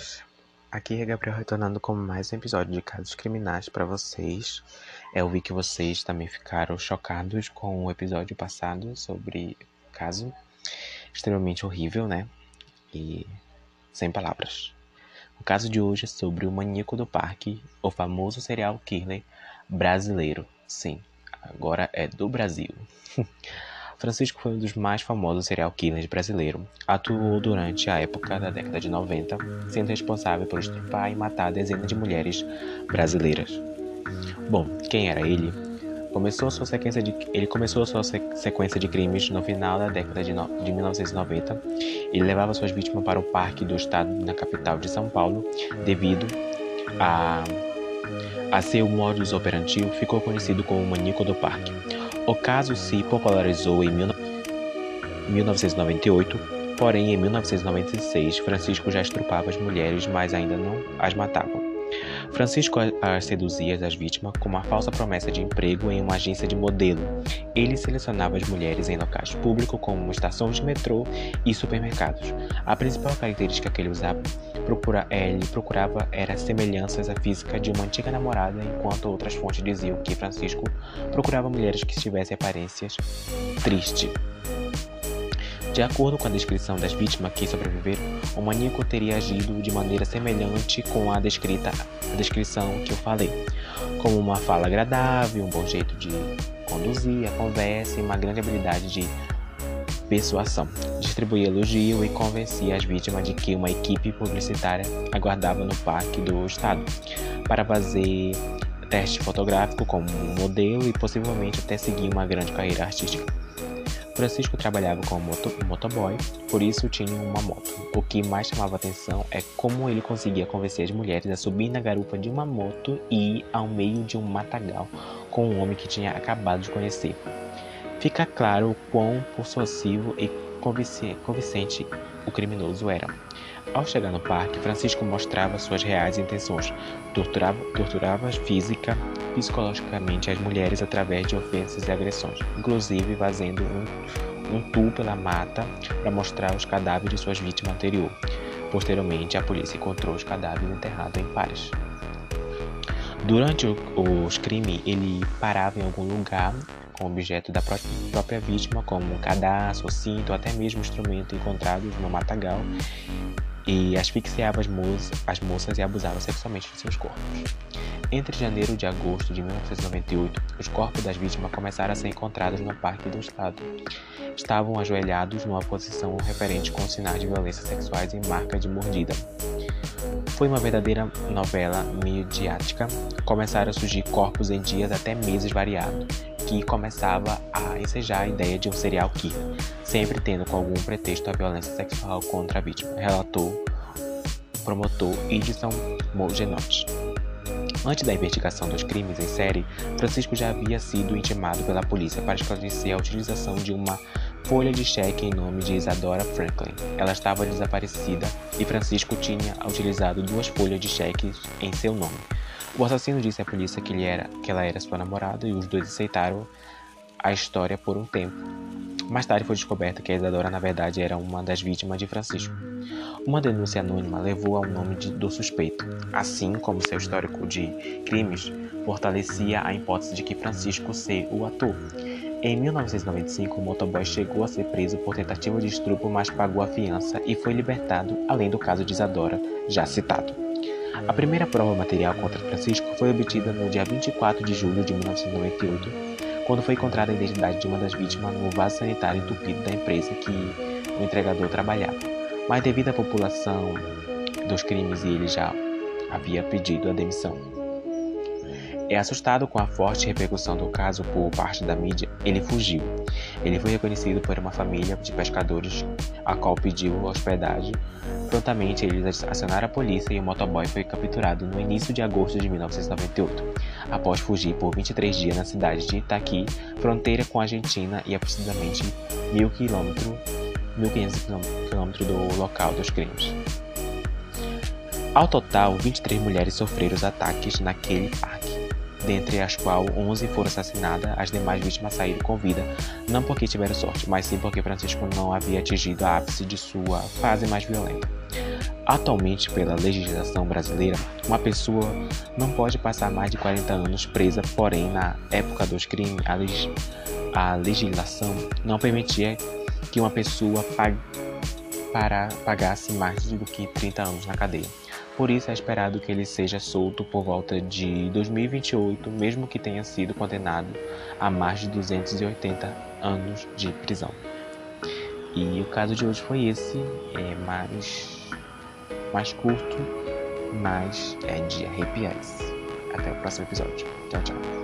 amigos! Aqui é Gabriel retornando com mais um episódio de Casos Criminais para vocês. Eu vi que vocês também ficaram chocados com o episódio passado sobre caso extremamente horrível, né? E sem palavras. O caso de hoje é sobre o maníaco do parque, o famoso serial killer brasileiro. Sim, agora é do Brasil. Francisco foi um dos mais famosos serial killers brasileiros. Atuou durante a época da década de 90, sendo responsável por estrupar e matar dezenas de mulheres brasileiras. Bom, quem era ele? Começou sua sequência de, ele começou sua sequência de crimes no final da década de, no, de 1990. Ele levava suas vítimas para o parque do estado na capital de São Paulo, devido a, a seu modus operandi, ficou conhecido como o maníaco do parque. O caso se popularizou em 1998, porém em 1996 Francisco já estrupava as mulheres, mas ainda não as matava. Francisco as seduzia as vítimas com uma falsa promessa de emprego em uma agência de modelo. Ele selecionava as mulheres em locais públicos como estações de metrô e supermercados. A principal característica que ele usava procura, é, ele procurava era semelhanças à física de uma antiga namorada, enquanto outras fontes diziam que Francisco procurava mulheres que tivessem aparências tristes. De acordo com a descrição das vítimas que sobreviveram, o maníaco teria agido de maneira semelhante com a descrita a descrição que eu falei, como uma fala agradável, um bom jeito de conduzir a conversa e uma grande habilidade de persuasão. Distribuía elogio e convencia as vítimas de que uma equipe publicitária aguardava no parque do estado para fazer teste fotográfico como modelo e possivelmente até seguir uma grande carreira artística. Francisco trabalhava como moto, motoboy, por isso tinha uma moto. O que mais chamava atenção é como ele conseguia convencer as mulheres a subir na garupa de uma moto e ir ao meio de um matagal com um homem que tinha acabado de conhecer. Fica claro o quão persuasivo e convincente o criminoso era. Ao chegar no parque, Francisco mostrava suas reais intenções. Torturava, torturava física psicologicamente as mulheres através de ofensas e agressões, inclusive fazendo um, um tour pela mata para mostrar os cadáveres de suas vítimas anteriores. Posteriormente, a polícia encontrou os cadáveres enterrados em pares. Durante os crimes, ele parava em algum lugar com objeto da própria vítima, como um cadastro, cinto até mesmo instrumento encontrados no matagal, e asfixiava as, moças, as moças e abusava sexualmente de seus corpos. Entre janeiro e agosto de 1998, os corpos das vítimas começaram a ser encontrados no Parque do Estado. Estavam ajoelhados numa posição referente com sinais de violência sexuais e marca de mordida. Foi uma verdadeira novela midiática. Começaram a surgir corpos em dias até meses variados, que começava a ensejar a ideia de um serial killer, sempre tendo com algum pretexto a violência sexual contra a vítima, relatou o promotor Edson Mogenotti. Antes da investigação dos crimes em série, Francisco já havia sido intimado pela polícia para esclarecer a utilização de uma folha de cheque em nome de Isadora Franklin. Ela estava desaparecida e Francisco tinha utilizado duas folhas de cheques em seu nome. O assassino disse à polícia que, ele era, que ela era sua namorada e os dois aceitaram a história por um tempo. Mais tarde foi descoberto que a Isadora, na verdade, era uma das vítimas de Francisco. Uma denúncia anônima levou ao nome de, do suspeito, assim como seu histórico de crimes fortalecia a hipótese de que Francisco ser o ator. Em 1995, o motoboy chegou a ser preso por tentativa de estupro, mas pagou a fiança e foi libertado, além do caso de Isadora, já citado. A primeira prova material contra Francisco foi obtida no dia 24 de julho de 1998, quando foi encontrada a identidade de uma das vítimas no vaso sanitário entupido da empresa que o entregador trabalhava. Mas devido à população dos crimes ele já havia pedido a demissão. É assustado com a forte repercussão do caso por parte da mídia, ele fugiu. Ele foi reconhecido por uma família de pescadores, a qual pediu hospedagem. Prontamente, eles acionaram a polícia e o motoboy foi capturado no início de agosto de 1998, após fugir por 23 dias na cidade de Itaqui, fronteira com a Argentina e 1.000 km, 1.500 km do local dos crimes. Ao total, 23 mulheres sofreram os ataques naquele parque dentre as quais 11 foram assassinadas, as demais vítimas saíram com vida, não porque tiveram sorte, mas sim porque Francisco não havia atingido a ápice de sua fase mais violenta. Atualmente, pela legislação brasileira, uma pessoa não pode passar mais de 40 anos presa, porém, na época dos crimes, a, leg a legislação não permitia que uma pessoa pague para pagasse mais do que 30 anos na cadeia. Por isso é esperado que ele seja solto por volta de 2028, mesmo que tenha sido condenado a mais de 280 anos de prisão. E o caso de hoje foi esse, é mais, mais curto, mas é de arrepiar. Até o próximo episódio. Tchau, tchau.